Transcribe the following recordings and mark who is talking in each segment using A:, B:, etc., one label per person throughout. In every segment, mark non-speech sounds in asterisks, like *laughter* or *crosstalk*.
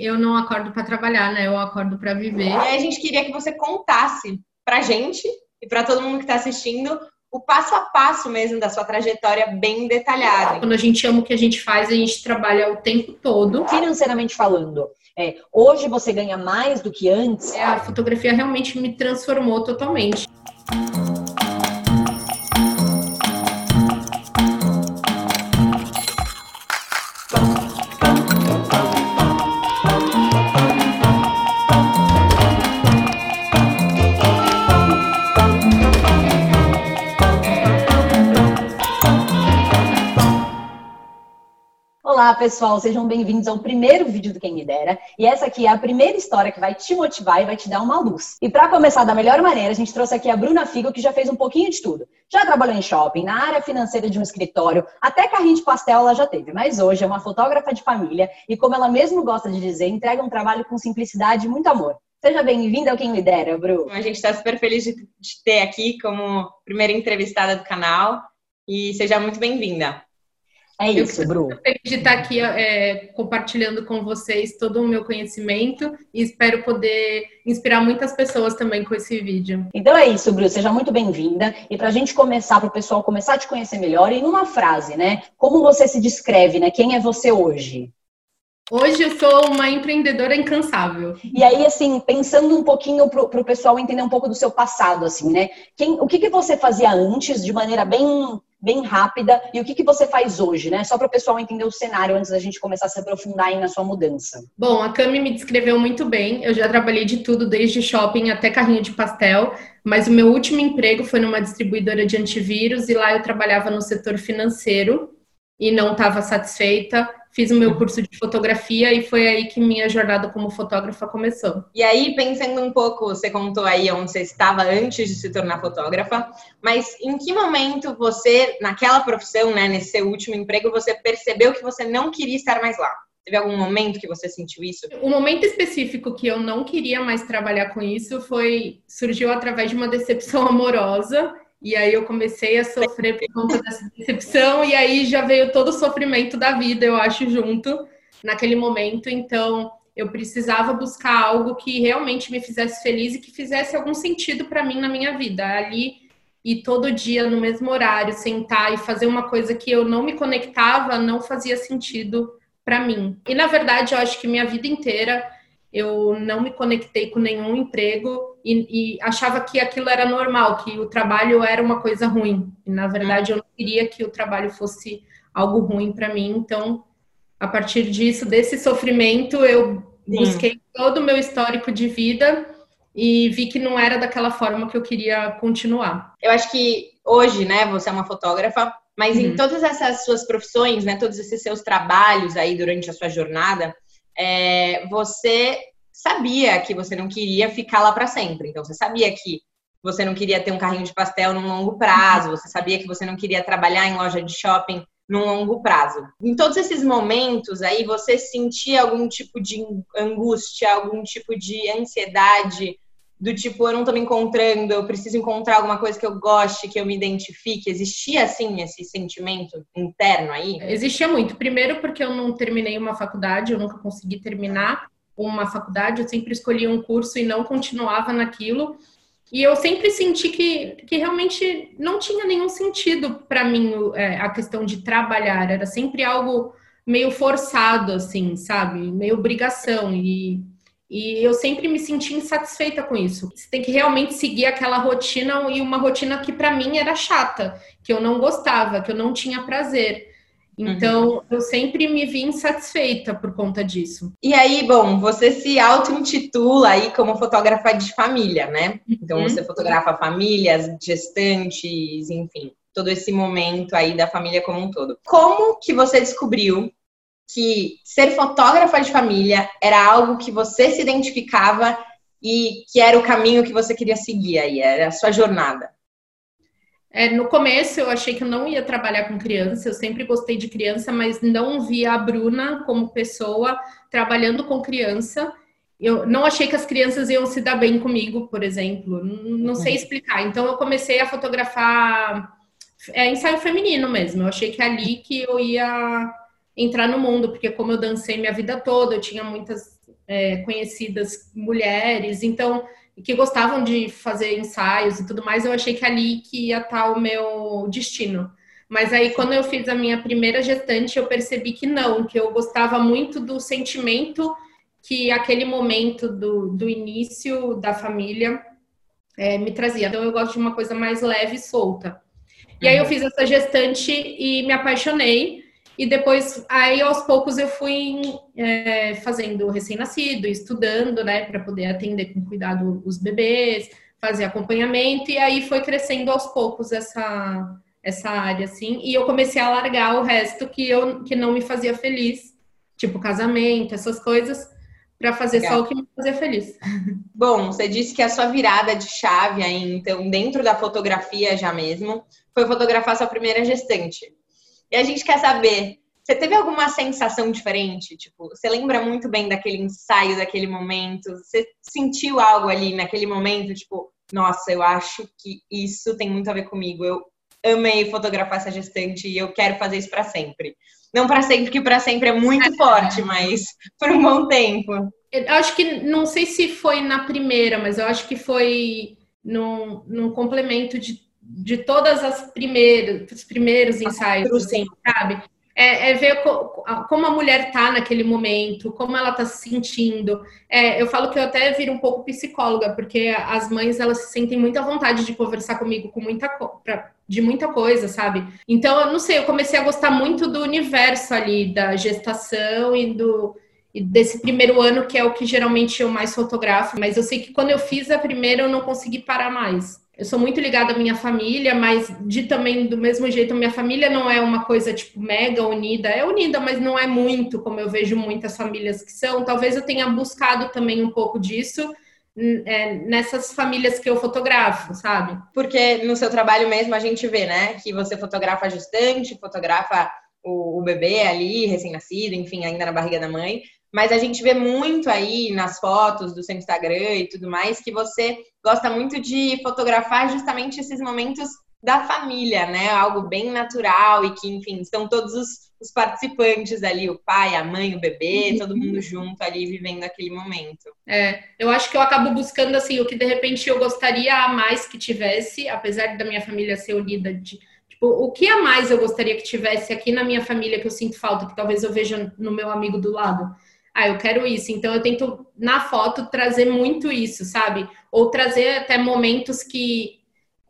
A: Eu não acordo para trabalhar, né? Eu acordo para viver. E
B: aí a gente queria que você contasse pra gente e para todo mundo que está assistindo o passo a passo mesmo da sua trajetória bem detalhada.
A: Quando a gente ama o que a gente faz, a gente trabalha o tempo todo.
C: Financeiramente falando, é, hoje você ganha mais do que antes?
A: É, a fotografia realmente me transformou totalmente.
C: Olá, pessoal, sejam bem-vindos ao primeiro vídeo do Quem Me Dera. E essa aqui é a primeira história que vai te motivar e vai te dar uma luz. E para começar da melhor maneira, a gente trouxe aqui a Bruna Figo, que já fez um pouquinho de tudo. Já trabalhou em shopping, na área financeira de um escritório, até carrinho de pastel ela já teve. Mas hoje é uma fotógrafa de família e, como ela mesmo gosta de dizer, entrega um trabalho com simplicidade e muito amor. Seja bem-vinda ao Quem Me Dera, Bru.
B: A gente está super feliz de te ter aqui como primeira entrevistada do canal e seja muito bem-vinda.
C: É isso, Bru.
A: feliz de estar aqui é, compartilhando com vocês todo o meu conhecimento e espero poder inspirar muitas pessoas também com esse vídeo.
C: Então é isso, Bru. Seja muito bem-vinda. E para a gente começar, para o pessoal começar a te conhecer melhor, em uma frase, né? Como você se descreve, né? Quem é você hoje?
A: Hoje eu sou uma empreendedora incansável.
C: E aí, assim, pensando um pouquinho para o pessoal entender um pouco do seu passado, assim, né? Quem, o que, que você fazia antes, de maneira bem, bem rápida, e o que, que você faz hoje, né? Só para o pessoal entender o cenário antes da gente começar a se aprofundar aí na sua mudança.
A: Bom, a Cami me descreveu muito bem. Eu já trabalhei de tudo, desde shopping até carrinho de pastel, mas o meu último emprego foi numa distribuidora de antivírus, e lá eu trabalhava no setor financeiro e não estava satisfeita fiz o meu curso de fotografia e foi aí que minha jornada como fotógrafa começou.
B: E aí, pensando um pouco, você contou aí onde você estava antes de se tornar fotógrafa, mas em que momento você, naquela profissão, né, nesse seu último emprego, você percebeu que você não queria estar mais lá? Teve algum momento que você sentiu isso?
A: O momento específico que eu não queria mais trabalhar com isso foi surgiu através de uma decepção *laughs* amorosa e aí eu comecei a sofrer por conta dessa decepção, e aí já veio todo o sofrimento da vida, eu acho, junto naquele momento. Então eu precisava buscar algo que realmente me fizesse feliz e que fizesse algum sentido para mim na minha vida. Ali e todo dia no mesmo horário sentar e fazer uma coisa que eu não me conectava não fazia sentido para mim. E na verdade eu acho que minha vida inteira eu não me conectei com nenhum emprego e, e, achava que aquilo era normal, que o trabalho era uma coisa ruim. E na verdade eu não queria que o trabalho fosse algo ruim para mim. Então, a partir disso, desse sofrimento, eu Sim. busquei todo o meu histórico de vida e vi que não era daquela forma que eu queria continuar.
B: Eu acho que hoje, né, você é uma fotógrafa, mas uhum. em todas essas suas profissões, né, todos esses seus trabalhos aí durante a sua jornada, é, você sabia que você não queria ficar lá para sempre. Então, você sabia que você não queria ter um carrinho de pastel num longo prazo, você sabia que você não queria trabalhar em loja de shopping num longo prazo. Em todos esses momentos aí, você sentia algum tipo de angústia, algum tipo de ansiedade, do tipo, eu não tô me encontrando, eu preciso encontrar alguma coisa que eu goste, que eu me identifique. Existia, assim, esse sentimento interno aí?
A: Existia muito. Primeiro, porque eu não terminei uma faculdade, eu nunca consegui terminar uma faculdade, eu sempre escolhia um curso e não continuava naquilo. E eu sempre senti que, que realmente não tinha nenhum sentido para mim é, a questão de trabalhar, era sempre algo meio forçado, assim, sabe? Meio obrigação. E e eu sempre me senti insatisfeita com isso. Você tem que realmente seguir aquela rotina e uma rotina que para mim era chata, que eu não gostava, que eu não tinha prazer. Então, uhum. eu sempre me vi insatisfeita por conta disso.
B: E aí, bom, você se auto-intitula aí como fotógrafa de família, né? Então, uhum. você fotografa famílias, gestantes, enfim, todo esse momento aí da família como um todo. Como que você descobriu que ser fotógrafa de família era algo que você se identificava e que era o caminho que você queria seguir aí, era a sua jornada?
A: É, no começo eu achei que eu não ia trabalhar com criança, eu sempre gostei de criança, mas não via a Bruna como pessoa trabalhando com criança. Eu não achei que as crianças iam se dar bem comigo, por exemplo, não sei uhum. explicar. Então eu comecei a fotografar é, ensaio feminino mesmo. Eu achei que é ali que eu ia entrar no mundo, porque como eu dancei minha vida toda, eu tinha muitas é, conhecidas mulheres, então que gostavam de fazer ensaios e tudo mais, eu achei que ali que ia estar o meu destino. Mas aí, quando eu fiz a minha primeira gestante, eu percebi que não, que eu gostava muito do sentimento que aquele momento do, do início da família é, me trazia. Então, eu gosto de uma coisa mais leve e solta. E aí, eu uhum. fiz essa gestante e me apaixonei. E depois, aí aos poucos, eu fui é, fazendo recém-nascido, estudando, né, para poder atender com cuidado os bebês, fazer acompanhamento. E aí foi crescendo aos poucos essa, essa área, assim. E eu comecei a largar o resto que, eu, que não me fazia feliz, tipo casamento, essas coisas, para fazer Legal. só o que me fazia feliz. *laughs*
B: Bom, você disse que a sua virada de chave aí, então, dentro da fotografia já mesmo, foi fotografar sua primeira gestante. E a gente quer saber, você teve alguma sensação diferente? Tipo, você lembra muito bem daquele ensaio, daquele momento? Você sentiu algo ali naquele momento, tipo, nossa, eu acho que isso tem muito a ver comigo. Eu amei fotografar essa gestante e eu quero fazer isso para sempre. Não para sempre, porque para sempre é muito *laughs* forte, mas por um bom tempo.
A: Eu acho que, não sei se foi na primeira, mas eu acho que foi num, num complemento de de todas as primeiras, os primeiros ensaios, assim, sabe? É, é, ver co, como a mulher tá naquele momento, como ela tá se sentindo. É, eu falo que eu até viro um pouco psicóloga, porque as mães elas se sentem muita vontade de conversar comigo com muita pra, de muita coisa, sabe? Então, eu não sei, eu comecei a gostar muito do universo ali, da gestação e do e desse primeiro ano, que é o que geralmente eu mais fotografo, mas eu sei que quando eu fiz a primeira, eu não consegui parar mais eu sou muito ligada à minha família, mas de também do mesmo jeito, a minha família não é uma coisa tipo mega unida, é unida, mas não é muito como eu vejo muitas famílias que são. Talvez eu tenha buscado também um pouco disso é, nessas famílias que eu fotografo, sabe?
B: Porque no seu trabalho mesmo a gente vê, né, que você fotografa gestante, fotografa o, o bebê ali, recém-nascido, enfim, ainda na barriga da mãe, mas a gente vê muito aí nas fotos do seu Instagram e tudo mais que você gosta muito de fotografar justamente esses momentos da família, né? Algo bem natural e que, enfim, estão todos os, os participantes ali, o pai, a mãe, o bebê, todo mundo uhum. junto ali vivendo aquele momento.
A: É, eu acho que eu acabo buscando assim o que de repente eu gostaria a mais que tivesse, apesar da minha família ser unida de tipo, o que a mais eu gostaria que tivesse aqui na minha família que eu sinto falta, que talvez eu veja no meu amigo do lado ah, eu quero isso. Então eu tento na foto trazer muito isso, sabe? Ou trazer até momentos que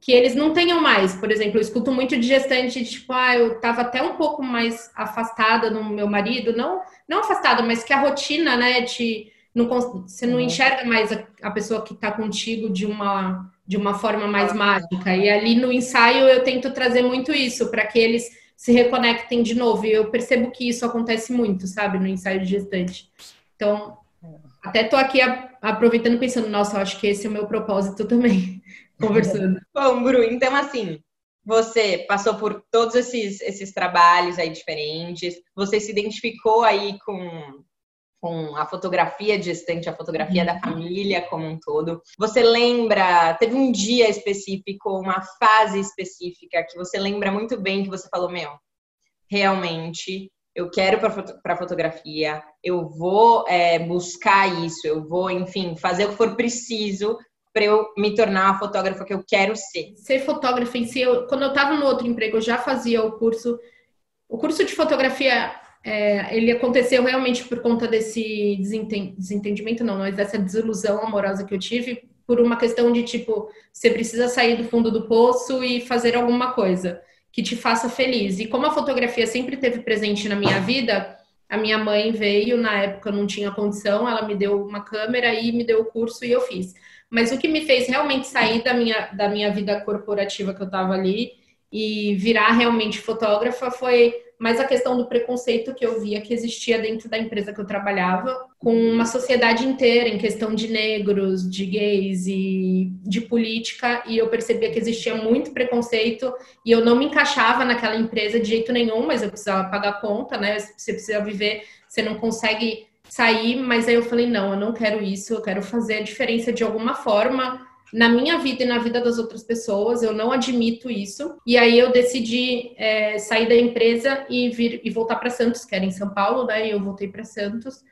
A: que eles não tenham mais. Por exemplo, eu escuto muito de gestante, tipo, ah, eu tava até um pouco mais afastada do meu marido, não não afastada, mas que a rotina, né, de não, você não uhum. enxerga mais a, a pessoa que está contigo de uma de uma forma mais mágica. E ali no ensaio eu tento trazer muito isso para que eles se reconectem de novo. E eu percebo que isso acontece muito, sabe, no ensaio de gestante. Então, até tô aqui aproveitando pensando, nossa, eu acho que esse é o meu propósito também, *laughs* conversando.
B: Bom, Bru, então assim, você passou por todos esses, esses trabalhos aí diferentes, você se identificou aí com com a fotografia distante, a fotografia da uhum. família como um todo. Você lembra, teve um dia específico, uma fase específica que você lembra muito bem que você falou, meu, realmente eu quero para fotografia, eu vou é, buscar isso, eu vou, enfim, fazer o que for preciso para eu me tornar a fotógrafa que eu quero ser.
A: Ser fotógrafa em si, eu, quando eu estava no outro emprego, eu já fazia o curso. O curso de fotografia é, ele aconteceu realmente por conta desse desentendimento, não, mas dessa desilusão amorosa que eu tive, por uma questão de tipo, você precisa sair do fundo do poço e fazer alguma coisa que te faça feliz. E como a fotografia sempre teve presente na minha vida, a minha mãe veio, na época não tinha condição, ela me deu uma câmera e me deu o curso e eu fiz. Mas o que me fez realmente sair da minha, da minha vida corporativa que eu estava ali e virar realmente fotógrafa foi mas a questão do preconceito que eu via que existia dentro da empresa que eu trabalhava, com uma sociedade inteira em questão de negros, de gays e de política, e eu percebia que existia muito preconceito e eu não me encaixava naquela empresa de jeito nenhum, mas eu precisava pagar conta, né? Você precisa viver, você não consegue sair, mas aí eu falei, não, eu não quero isso, eu quero fazer a diferença de alguma forma na minha vida e na vida das outras pessoas, eu não admito isso. E aí eu decidi é, sair da empresa e vir e voltar para Santos, que era em São Paulo, né? E eu voltei para Santos.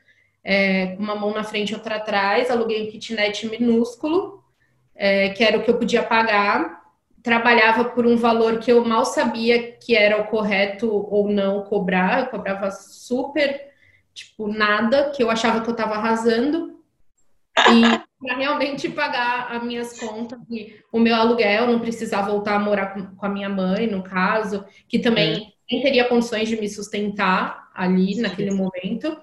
A: é, uma mão na frente e outra atrás, aluguei um kitnet minúsculo, é, que era o que eu podia pagar, trabalhava por um valor que eu mal sabia que era o correto ou não cobrar, eu cobrava super, tipo, nada, que eu achava que eu estava arrasando, e para realmente pagar as minhas contas, e o meu aluguel, não precisar voltar a morar com, com a minha mãe, no caso, que também é. nem teria condições de me sustentar ali naquele momento.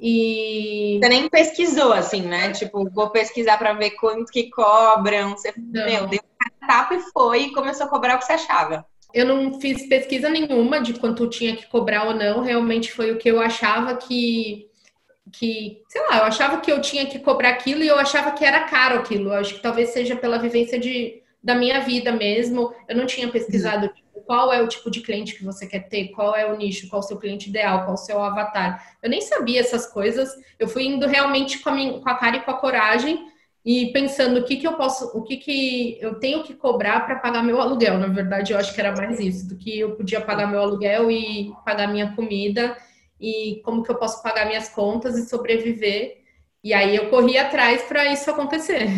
A: E...
B: Você nem pesquisou, assim, né? Tipo, vou pesquisar para ver quanto que cobram. Você, não. meu, deu um tapa e foi e começou a cobrar o que você achava.
A: Eu não fiz pesquisa nenhuma de quanto tinha que cobrar ou não. Realmente foi o que eu achava que, que, sei lá, eu achava que eu tinha que cobrar aquilo e eu achava que era caro aquilo. Eu acho que talvez seja pela vivência de, da minha vida mesmo. Eu não tinha pesquisado uhum qual é o tipo de cliente que você quer ter, qual é o nicho, qual é o seu cliente ideal, qual é o seu avatar. Eu nem sabia essas coisas, eu fui indo realmente com a, minha, com a cara e com a coragem e pensando o que, que eu posso, o que, que eu tenho que cobrar para pagar meu aluguel. Na verdade, eu acho que era mais isso, do que eu podia pagar meu aluguel e pagar minha comida e como que eu posso pagar minhas contas e sobreviver. E aí eu corri atrás para isso acontecer.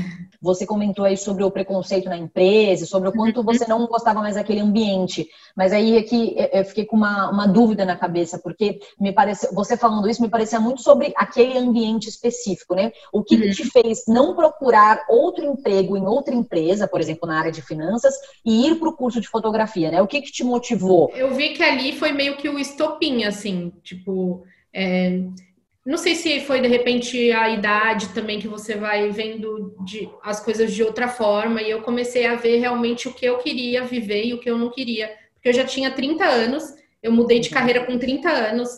C: Você comentou aí sobre o preconceito na empresa, sobre o quanto você não gostava mais daquele ambiente. Mas aí aqui eu fiquei com uma, uma dúvida na cabeça, porque me parece, você falando isso me parecia muito sobre aquele ambiente específico, né? O que, que te uhum. fez não procurar outro emprego em outra empresa, por exemplo, na área de finanças, e ir para o curso de fotografia, né? O que, que te motivou?
A: Eu vi que ali foi meio que o estopim, assim, tipo. É não sei se foi de repente a idade também que você vai vendo de, as coisas de outra forma, e eu comecei a ver realmente o que eu queria viver e o que eu não queria. Porque eu já tinha 30 anos, eu mudei de carreira com 30 anos.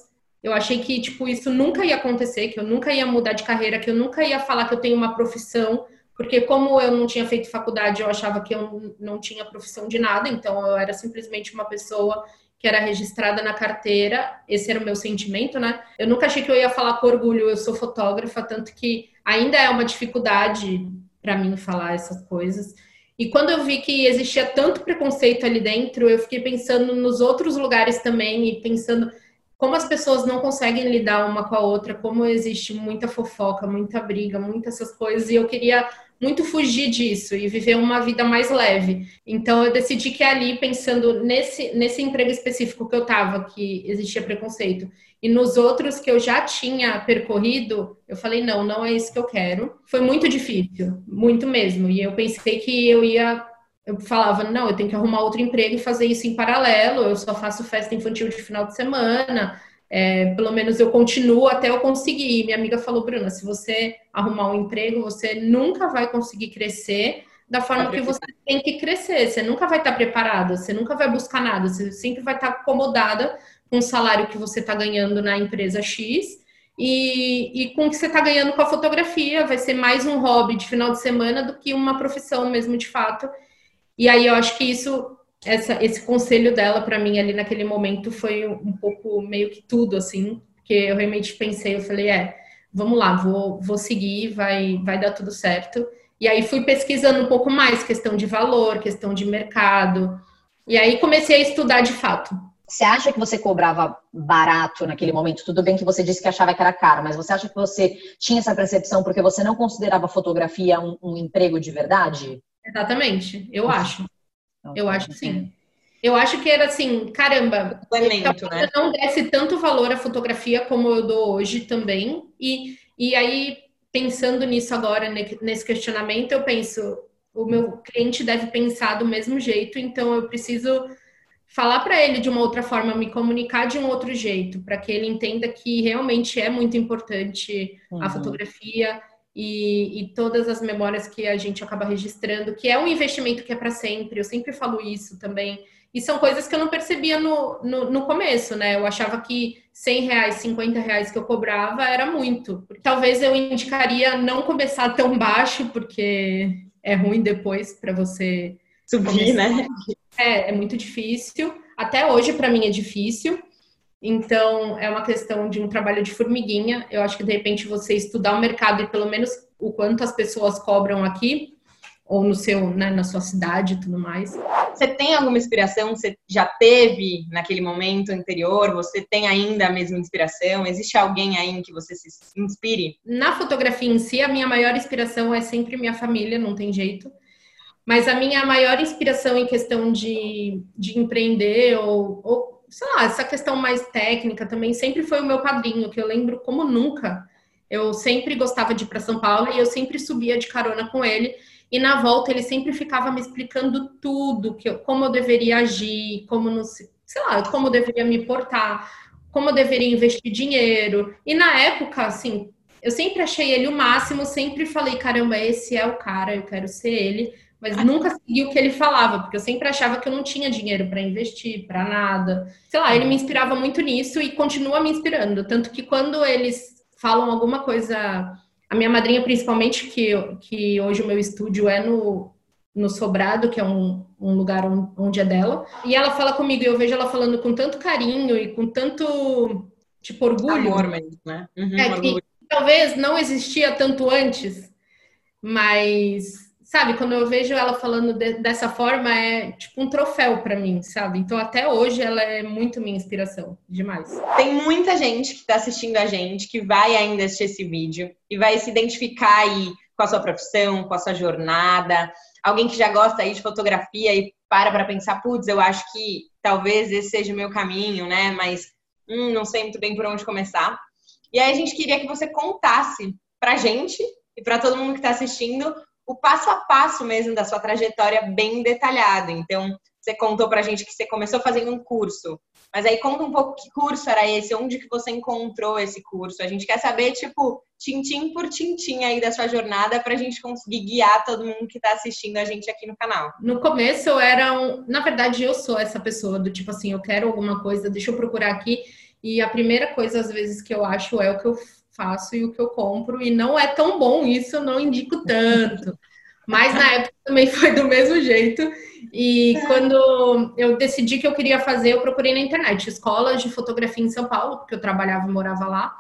A: Eu achei que tipo isso nunca ia acontecer, que eu nunca ia mudar de carreira, que eu nunca ia falar que eu tenho uma profissão, porque como eu não tinha feito faculdade, eu achava que eu não tinha profissão de nada, então eu era simplesmente uma pessoa que era registrada na carteira, esse era o meu sentimento, né? Eu nunca achei que eu ia falar com orgulho, eu sou fotógrafa, tanto que ainda é uma dificuldade para mim falar essas coisas. E quando eu vi que existia tanto preconceito ali dentro, eu fiquei pensando nos outros lugares também e pensando como as pessoas não conseguem lidar uma com a outra, como existe muita fofoca, muita briga, muitas essas coisas, e eu queria muito fugir disso e viver uma vida mais leve. Então eu decidi que ali, pensando nesse, nesse emprego específico que eu estava, que existia preconceito, e nos outros que eu já tinha percorrido, eu falei, não, não é isso que eu quero. Foi muito difícil, muito mesmo. E eu pensei que eu ia. Eu falava, não, eu tenho que arrumar outro emprego e fazer isso em paralelo. Eu só faço festa infantil de final de semana, é, pelo menos eu continuo até eu conseguir. Minha amiga falou, Bruna, se você arrumar um emprego, você nunca vai conseguir crescer da forma que você tem que crescer. Você nunca vai estar preparada, você nunca vai buscar nada, você sempre vai estar acomodada com o salário que você está ganhando na empresa X e, e com o que você está ganhando com a fotografia. Vai ser mais um hobby de final de semana do que uma profissão mesmo de fato. E aí eu acho que isso essa, esse conselho dela para mim ali naquele momento foi um pouco meio que tudo, assim, porque eu realmente pensei, eu falei, é, vamos lá, vou, vou seguir, vai, vai dar tudo certo. E aí fui pesquisando um pouco mais, questão de valor, questão de mercado. E aí comecei a estudar de fato.
C: Você acha que você cobrava barato naquele momento? Tudo bem que você disse que achava que era caro, mas você acha que você tinha essa percepção porque você não considerava fotografia um, um emprego de verdade?
A: Exatamente, eu acho. Eu acho que sim. Eu acho que era assim, caramba,
B: Elemento, né?
A: não desse tanto valor à fotografia como eu dou hoje também. E, e aí, pensando nisso agora, nesse questionamento, eu penso, o meu cliente deve pensar do mesmo jeito, então eu preciso falar para ele de uma outra forma, me comunicar de um outro jeito, para que ele entenda que realmente é muito importante uhum. a fotografia e, e, todas as memórias que a gente acaba registrando, que é um investimento que é para sempre. Eu sempre falo isso também. E são coisas que eu não percebia no, no, no, começo, né? Eu achava que 100 reais, 50 reais que eu cobrava era muito. Talvez eu indicaria não começar tão baixo, porque é ruim depois para você
B: subir, começar. né?
A: É, é muito difícil. Até hoje, para mim, é difícil. Então, é uma questão de um trabalho de formiguinha. Eu acho que, de repente, você estudar o mercado e pelo menos o quanto as pessoas cobram aqui, ou no seu, né, na sua cidade e tudo mais.
B: Você tem alguma inspiração? Você já teve naquele momento anterior? Você tem ainda a mesma inspiração? Existe alguém aí em que você se inspire?
A: Na fotografia em si, a minha maior inspiração é sempre minha família, não tem jeito. Mas a minha maior inspiração em questão de, de empreender ou, ou, sei lá, essa questão mais técnica também sempre foi o meu padrinho, que eu lembro como nunca. Eu sempre gostava de ir para São Paulo e eu sempre subia de carona com ele. E na volta ele sempre ficava me explicando tudo, que eu, como eu deveria agir, como não sei lá, como eu deveria me portar, como eu deveria investir dinheiro. E na época, assim, eu sempre achei ele o máximo, sempre falei, caramba, esse é o cara, eu quero ser ele, mas nunca segui o que ele falava, porque eu sempre achava que eu não tinha dinheiro para investir, para nada. Sei lá, ele me inspirava muito nisso e continua me inspirando, tanto que quando eles falam alguma coisa a minha madrinha, principalmente, que, que hoje o meu estúdio é no, no Sobrado, que é um, um lugar onde é dela. E ela fala comigo, e eu vejo ela falando com tanto carinho e com tanto, tipo, orgulho.
B: Amor mesmo, né?
A: Uhum, é, que talvez não existia tanto antes, mas sabe, quando eu vejo ela falando de, dessa forma, é tipo um troféu para mim, sabe? Então, até hoje, ela é muito minha inspiração, demais.
B: Tem muita gente que está assistindo a gente, que vai ainda assistir esse vídeo e vai se identificar aí com a sua profissão, com a sua jornada. Alguém que já gosta aí de fotografia e para para pensar, putz, eu acho que talvez esse seja o meu caminho, né? Mas hum, não sei muito bem por onde começar. E aí a gente queria que você contasse pra gente e para todo mundo que está assistindo o passo a passo mesmo da sua trajetória bem detalhado. Então, você contou pra gente que você começou fazendo um curso, mas aí conta um pouco que curso era esse, onde que você encontrou esse curso. A gente quer saber, tipo, tintim por tintim aí da sua jornada pra gente conseguir guiar todo mundo que tá assistindo a gente aqui no canal.
A: No começo eu era um... Na verdade, eu sou essa pessoa do tipo assim, eu quero alguma coisa, deixa eu procurar aqui. E a primeira coisa, às vezes, que eu acho é o que eu faço e o que eu compro, e não é tão bom isso, eu não indico tanto. *laughs* Mas na época também foi do mesmo jeito. E é. quando eu decidi que eu queria fazer, eu procurei na internet escolas de fotografia em São Paulo, porque eu trabalhava e morava lá.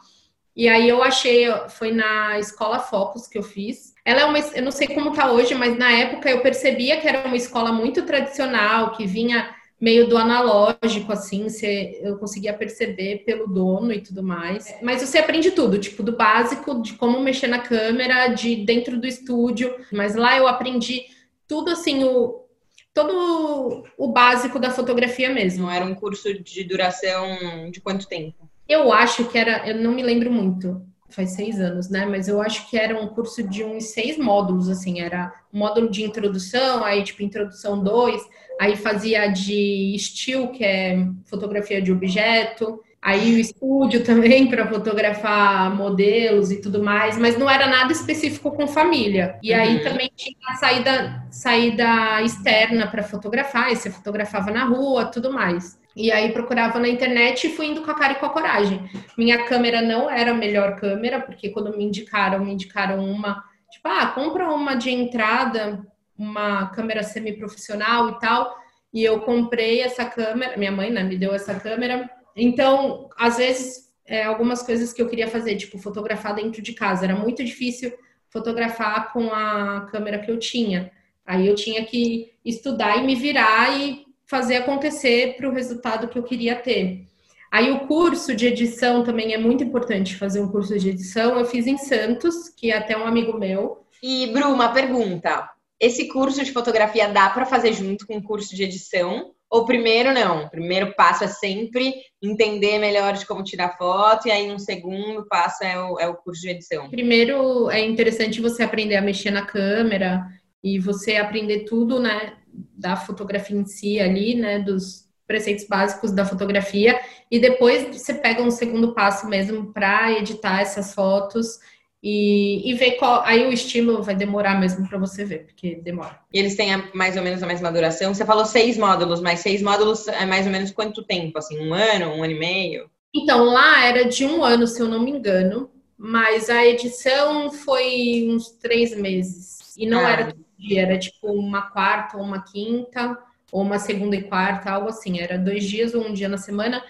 A: E aí eu achei, foi na escola Focus que eu fiz. Ela é uma, eu não sei como tá hoje, mas na época eu percebia que era uma escola muito tradicional, que vinha meio do analógico, assim, você, eu conseguia perceber pelo dono e tudo mais. Mas você aprende tudo, tipo, do básico, de como mexer na câmera, de dentro do estúdio. Mas lá eu aprendi tudo, assim, o, todo o básico da fotografia mesmo.
B: Era um curso de duração de quanto tempo?
A: Eu acho que era, eu não me lembro muito, faz seis anos, né? Mas eu acho que era um curso de uns seis módulos, assim, era um módulo de introdução, aí tipo introdução 2, aí fazia de still, que é fotografia de objeto, aí o estúdio *laughs* também para fotografar modelos e tudo mais, mas não era nada específico com família. E aí uhum. também tinha a saída, saída externa para fotografar, e você fotografava na rua, tudo mais. E aí procurava na internet e fui indo com a cara e com a coragem. Minha câmera não era a melhor câmera, porque quando me indicaram, me indicaram uma, tipo, ah, compra uma de entrada uma câmera semi-profissional e tal. E eu comprei essa câmera, minha mãe né, me deu essa câmera. Então, às vezes, é, algumas coisas que eu queria fazer, tipo fotografar dentro de casa, era muito difícil fotografar com a câmera que eu tinha. Aí eu tinha que estudar e me virar e fazer acontecer para o resultado que eu queria ter. Aí o curso de edição também é muito importante fazer um curso de edição. Eu fiz em Santos, que é até um amigo meu.
B: E, Bru, uma pergunta. Esse curso de fotografia dá para fazer junto com o curso de edição? Ou primeiro não? O primeiro passo é sempre entender melhor de como tirar foto, e aí um segundo passo é o, é o curso de edição.
A: Primeiro é interessante você aprender a mexer na câmera e você aprender tudo, né, da fotografia em si ali, né, dos preceitos básicos da fotografia, e depois você pega um segundo passo mesmo para editar essas fotos e, e ver qual. Aí o estímulo vai demorar mesmo para você ver, porque demora.
B: E eles têm a, mais ou menos a mesma duração? Você falou seis módulos, mas seis módulos é mais ou menos quanto tempo? Assim, um ano, um ano e meio?
A: Então, lá era de um ano, se eu não me engano, mas a edição foi uns três meses. E não ah. era dia, era tipo uma quarta ou uma quinta, ou uma segunda e quarta, algo assim. Era dois dias ou um dia na semana,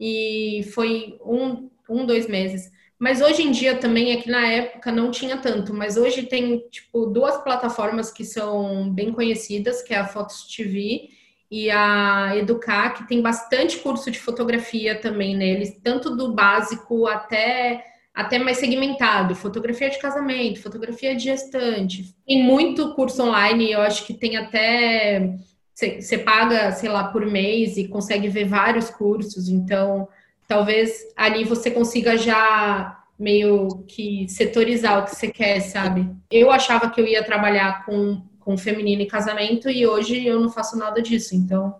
A: e foi um, um dois meses. Mas hoje em dia também é que na época não tinha tanto, mas hoje tem tipo duas plataformas que são bem conhecidas, que é a Fotos TV e a Educar, que tem bastante curso de fotografia também neles, tanto do básico até até mais segmentado, fotografia de casamento, fotografia de gestante. Tem muito curso online, eu acho que tem até você paga, sei lá, por mês e consegue ver vários cursos, então talvez ali você consiga já meio que setorizar o que você quer, sabe? Eu achava que eu ia trabalhar com, com feminino e casamento e hoje eu não faço nada disso. Então,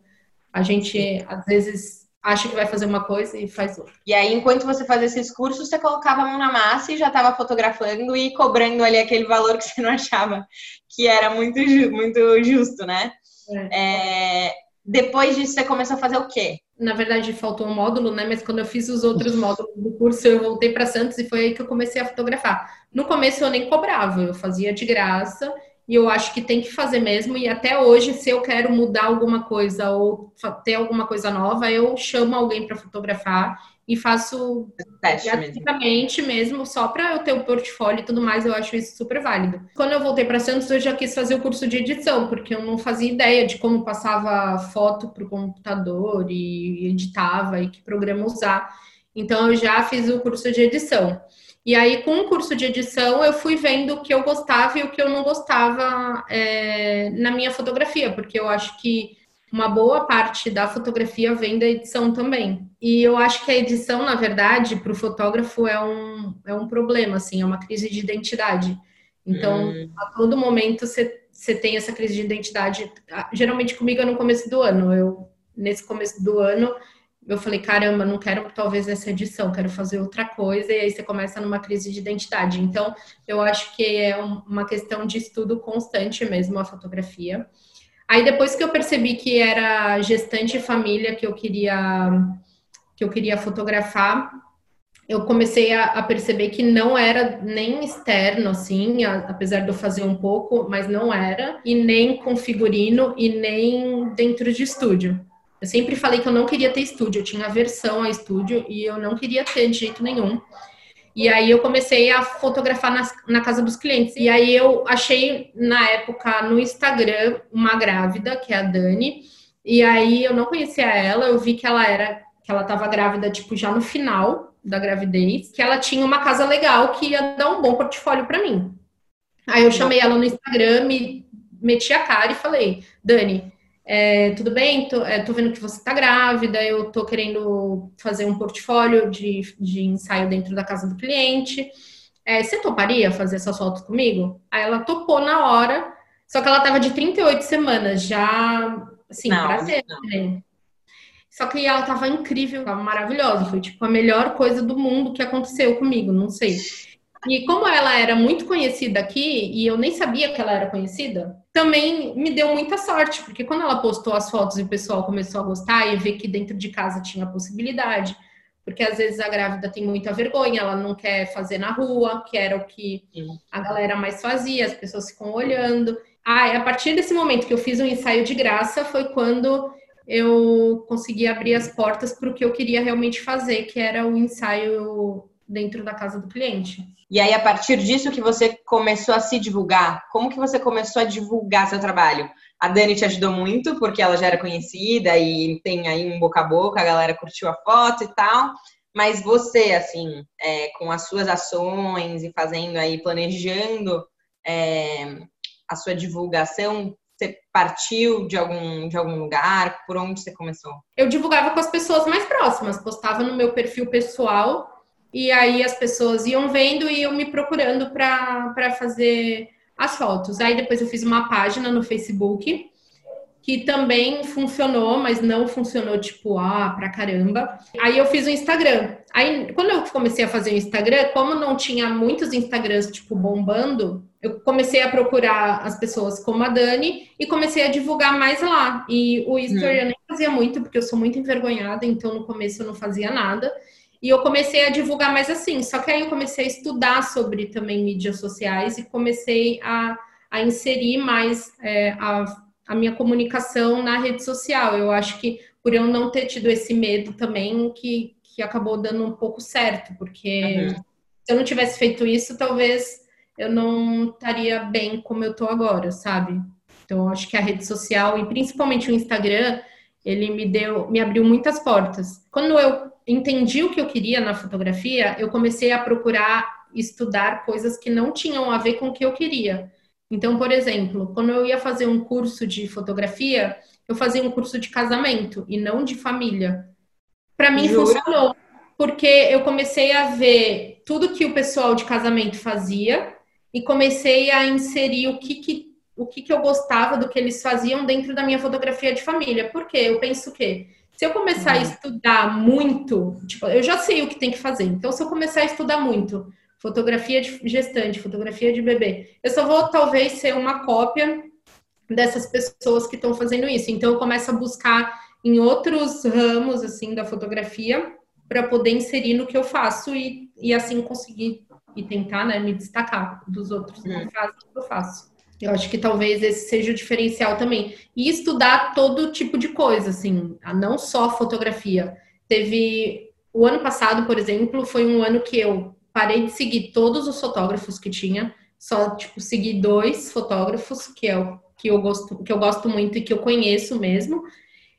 A: a gente às vezes acha que vai fazer uma coisa e faz outra.
B: E aí, enquanto você fazia esses cursos, você colocava a mão na massa e já estava fotografando e cobrando ali aquele valor que você não achava que era muito, muito justo, né? É. É, depois disso, você começou a fazer o quê?
A: na verdade faltou um módulo, né? Mas quando eu fiz os outros módulos do curso, eu voltei para Santos e foi aí que eu comecei a fotografar. No começo eu nem cobrava, eu fazia de graça e eu acho que tem que fazer mesmo. E até hoje, se eu quero mudar alguma coisa ou ter alguma coisa nova, eu chamo alguém para fotografar e faço gratuitamente mesmo. mesmo, só para eu ter o portfólio e tudo mais, eu acho isso super válido. Quando eu voltei para Santos, eu já quis fazer o curso de edição, porque eu não fazia ideia de como passava foto para o computador e editava e que programa usar. Então, eu já fiz o curso de edição. E aí, com o curso de edição, eu fui vendo o que eu gostava e o que eu não gostava é, na minha fotografia, porque eu acho que uma boa parte da fotografia vem da edição também. E eu acho que a edição, na verdade, para o fotógrafo é um, é um problema, assim, é uma crise de identidade. Então, hum. a todo momento você tem essa crise de identidade. Geralmente comigo é no começo do ano. Eu, nesse começo do ano, eu falei, caramba, não quero talvez essa edição, quero fazer outra coisa, e aí você começa numa crise de identidade. Então, eu acho que é uma questão de estudo constante mesmo a fotografia. Aí depois que eu percebi que era gestante e família que eu queria que eu queria fotografar, eu comecei a, a perceber que não era nem externo, assim, a, apesar de eu fazer um pouco, mas não era, e nem com figurino e nem dentro de estúdio. Eu sempre falei que eu não queria ter estúdio, eu tinha aversão a estúdio e eu não queria ter de jeito nenhum. E aí eu comecei a fotografar na, casa dos clientes. E aí eu achei na época no Instagram uma grávida, que é a Dani. E aí eu não conhecia ela, eu vi que ela era que ela estava grávida tipo já no final da gravidez, que ela tinha uma casa legal que ia dar um bom portfólio para mim. Aí eu chamei ela no Instagram, me meti a cara e falei: "Dani, é, tudo bem, tô, é, tô, vendo que você tá grávida, eu tô querendo fazer um portfólio de, de ensaio dentro da casa do cliente. É, você toparia fazer essas fotos comigo? Aí ela topou na hora, só que ela tava de 38 semanas, já, assim, não, pra ter, né? Só que ela tava incrível, tava maravilhosa, foi tipo a melhor coisa do mundo que aconteceu comigo, não sei. E como ela era muito conhecida aqui, e eu nem sabia que ela era conhecida, também me deu muita sorte, porque quando ela postou as fotos e o pessoal começou a gostar e ver que dentro de casa tinha possibilidade, porque às vezes a grávida tem muita vergonha, ela não quer fazer na rua, que era o que a galera mais fazia, as pessoas ficam olhando. Ah, a partir desse momento que eu fiz um ensaio de graça foi quando eu consegui abrir as portas para o que eu queria realmente fazer, que era o ensaio dentro da casa do cliente.
B: E aí, a partir disso que você começou a se divulgar, como que você começou a divulgar seu trabalho? A Dani te ajudou muito, porque ela já era conhecida e tem aí um boca a boca, a galera curtiu a foto e tal. Mas você, assim, é, com as suas ações e fazendo aí, planejando é, a sua divulgação, você partiu de algum, de algum lugar? Por onde você começou?
A: Eu divulgava com as pessoas mais próximas, postava no meu perfil pessoal e aí as pessoas iam vendo e iam me procurando para fazer as fotos. Aí depois eu fiz uma página no Facebook que também funcionou, mas não funcionou tipo, ah, pra caramba. Aí eu fiz o Instagram. Aí quando eu comecei a fazer o Instagram, como não tinha muitos Instagrams tipo bombando, eu comecei a procurar as pessoas como a Dani e comecei a divulgar mais lá. E o Instagram hum. eu nem fazia muito, porque eu sou muito envergonhada, então no começo eu não fazia nada. E eu comecei a divulgar mais assim. Só que aí eu comecei a estudar sobre também mídias sociais e comecei a, a inserir mais é, a, a minha comunicação na rede social. Eu acho que por eu não ter tido esse medo também, que, que acabou dando um pouco certo, porque uhum. Se eu não tivesse feito isso, talvez eu não estaria bem como eu tô agora, sabe? Então, acho que a rede social e principalmente o Instagram, ele me deu, me abriu muitas portas. Quando eu entendi o que eu queria na fotografia, eu comecei a procurar estudar coisas que não tinham a ver com o que eu queria. Então, por exemplo, quando eu ia fazer um curso de fotografia, eu fazia um curso de casamento e não de família. Para mim Jura? funcionou, porque eu comecei a ver tudo que o pessoal de casamento fazia e comecei a inserir o que, que o que, que eu gostava do que eles faziam dentro da minha fotografia de família. Porque eu penso que se eu começar uhum. a estudar muito, tipo, eu já sei o que tem que fazer. Então, se eu começar a estudar muito, fotografia de gestante, fotografia de bebê, eu só vou talvez ser uma cópia dessas pessoas que estão fazendo isso. Então, eu começo a buscar em outros ramos, assim, da fotografia para poder inserir no que eu faço e, e assim conseguir e tentar, né, me destacar dos outros que hum. fazem o que eu faço. Eu acho que talvez esse seja o diferencial também. E estudar todo tipo de coisa, assim, não só fotografia. Teve o ano passado, por exemplo, foi um ano que eu parei de seguir todos os fotógrafos que tinha, só tipo segui dois fotógrafos que é o que eu gosto, que eu gosto muito e que eu conheço mesmo.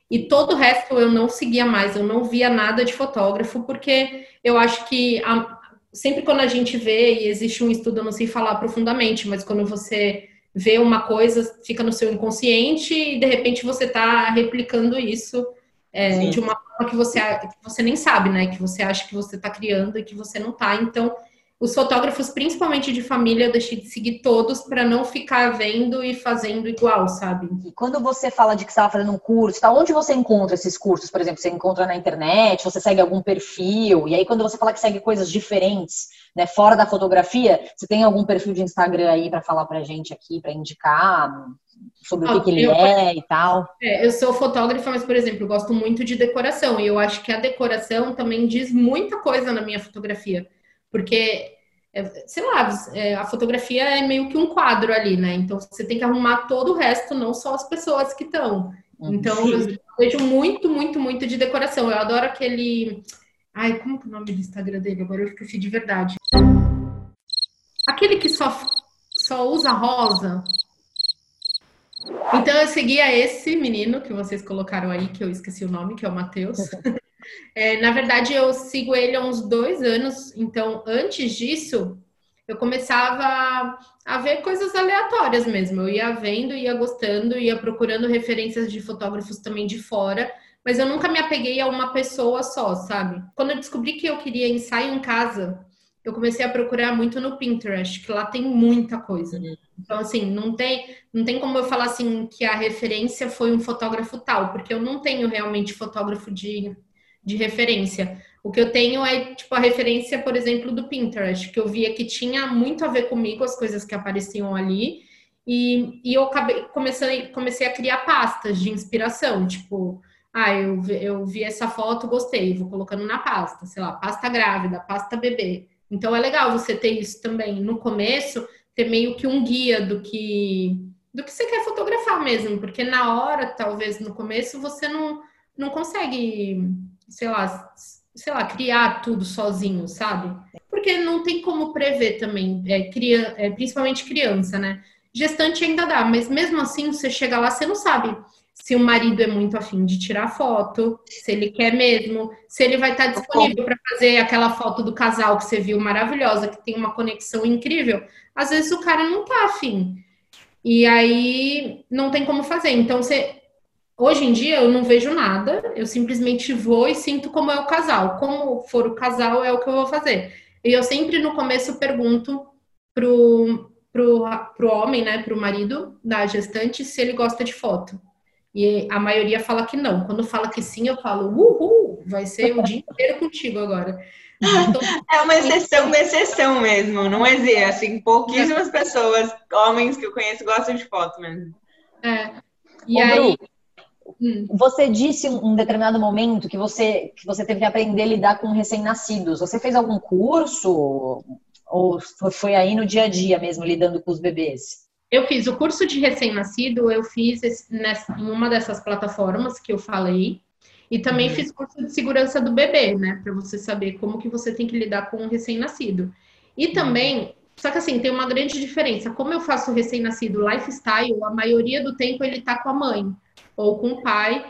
A: E todo o resto eu não seguia mais, eu não via nada de fotógrafo, porque eu acho que a, sempre quando a gente vê, e existe um estudo, eu não sei falar profundamente, mas quando você vê uma coisa, fica no seu inconsciente e de repente você está replicando isso é, de uma forma que você, que você nem sabe, né? Que você acha que você está criando e que você não está. Então, os fotógrafos, principalmente de família, eu deixei de seguir todos para não ficar vendo e fazendo igual, sabe?
C: E quando você fala de que estava fazendo um curso, tá, onde você encontra esses cursos? Por exemplo, você encontra na internet, você segue algum perfil, e aí quando você fala que segue coisas diferentes, né, fora da fotografia, você tem algum perfil de Instagram aí para falar pra gente aqui, para indicar sobre o que, que ele eu, é e tal?
A: É, eu sou fotógrafa, mas, por exemplo, eu gosto muito de decoração, e eu acho que a decoração também diz muita coisa na minha fotografia. Porque, é, sei lá, é, a fotografia é meio que um quadro ali, né? Então você tem que arrumar todo o resto, não só as pessoas que estão. Uhum. Então eu vejo muito, muito, muito de decoração. Eu adoro aquele. Ai, como que é o nome do Instagram dele? Agora eu esqueci de verdade. Aquele que só, só usa rosa. Então eu seguia esse menino que vocês colocaram aí, que eu esqueci o nome, que é o Matheus. *laughs* É, na verdade, eu sigo ele há uns dois anos, então antes disso, eu começava a ver coisas aleatórias mesmo. Eu ia vendo, ia gostando, ia procurando referências de fotógrafos também de fora, mas eu nunca me apeguei a uma pessoa só, sabe? Quando eu descobri que eu queria ensaio em casa, eu comecei a procurar muito no Pinterest, que lá tem muita coisa. Uhum. Então, assim, não tem, não tem como eu falar assim que a referência foi um fotógrafo tal, porque eu não tenho realmente fotógrafo de de referência. O que eu tenho é, tipo, a referência, por exemplo, do Pinterest, que eu via que tinha muito a ver comigo as coisas que apareciam ali. E, e eu acabei, comecei, comecei a criar pastas de inspiração, tipo, ah, eu, eu vi essa foto, gostei, vou colocando na pasta, sei lá, pasta grávida, pasta bebê. Então é legal você ter isso também no começo, ter meio que um guia do que do que você quer fotografar mesmo, porque na hora, talvez no começo, você não, não consegue sei lá, sei lá, criar tudo sozinho, sabe? Porque não tem como prever também, é, cria, é, principalmente criança, né? Gestante ainda dá, mas mesmo assim, você chega lá, você não sabe se o marido é muito afim de tirar foto, se ele quer mesmo, se ele vai estar disponível para fazer aquela foto do casal que você viu maravilhosa, que tem uma conexão incrível. Às vezes o cara não tá afim. E aí não tem como fazer. Então você Hoje em dia eu não vejo nada, eu simplesmente vou e sinto como é o casal. Como for o casal, é o que eu vou fazer. E eu sempre no começo pergunto pro, pro, pro homem, né, pro marido da gestante, se ele gosta de foto. E a maioria fala que não. Quando fala que sim, eu falo, uhul, vai ser o dia inteiro contigo agora. *laughs*
B: Então, é uma exceção da exceção mesmo, não é assim, pouquíssimas pessoas, homens que eu conheço, gostam de foto mesmo.
A: É. E Ô, aí, Bru,
C: Hum. Você disse em um determinado momento que você, que você teve que aprender a lidar com recém-nascidos. Você fez algum curso? Ou foi aí no dia a dia mesmo, lidando com os bebês?
A: Eu fiz o curso de recém-nascido, eu fiz nessa, em uma dessas plataformas que eu falei. E também uhum. fiz curso de segurança do bebê, né? Para você saber como que você tem que lidar com o recém-nascido. E também, só que assim, tem uma grande diferença. Como eu faço recém-nascido lifestyle, a maioria do tempo ele tá com a mãe ou com o pai.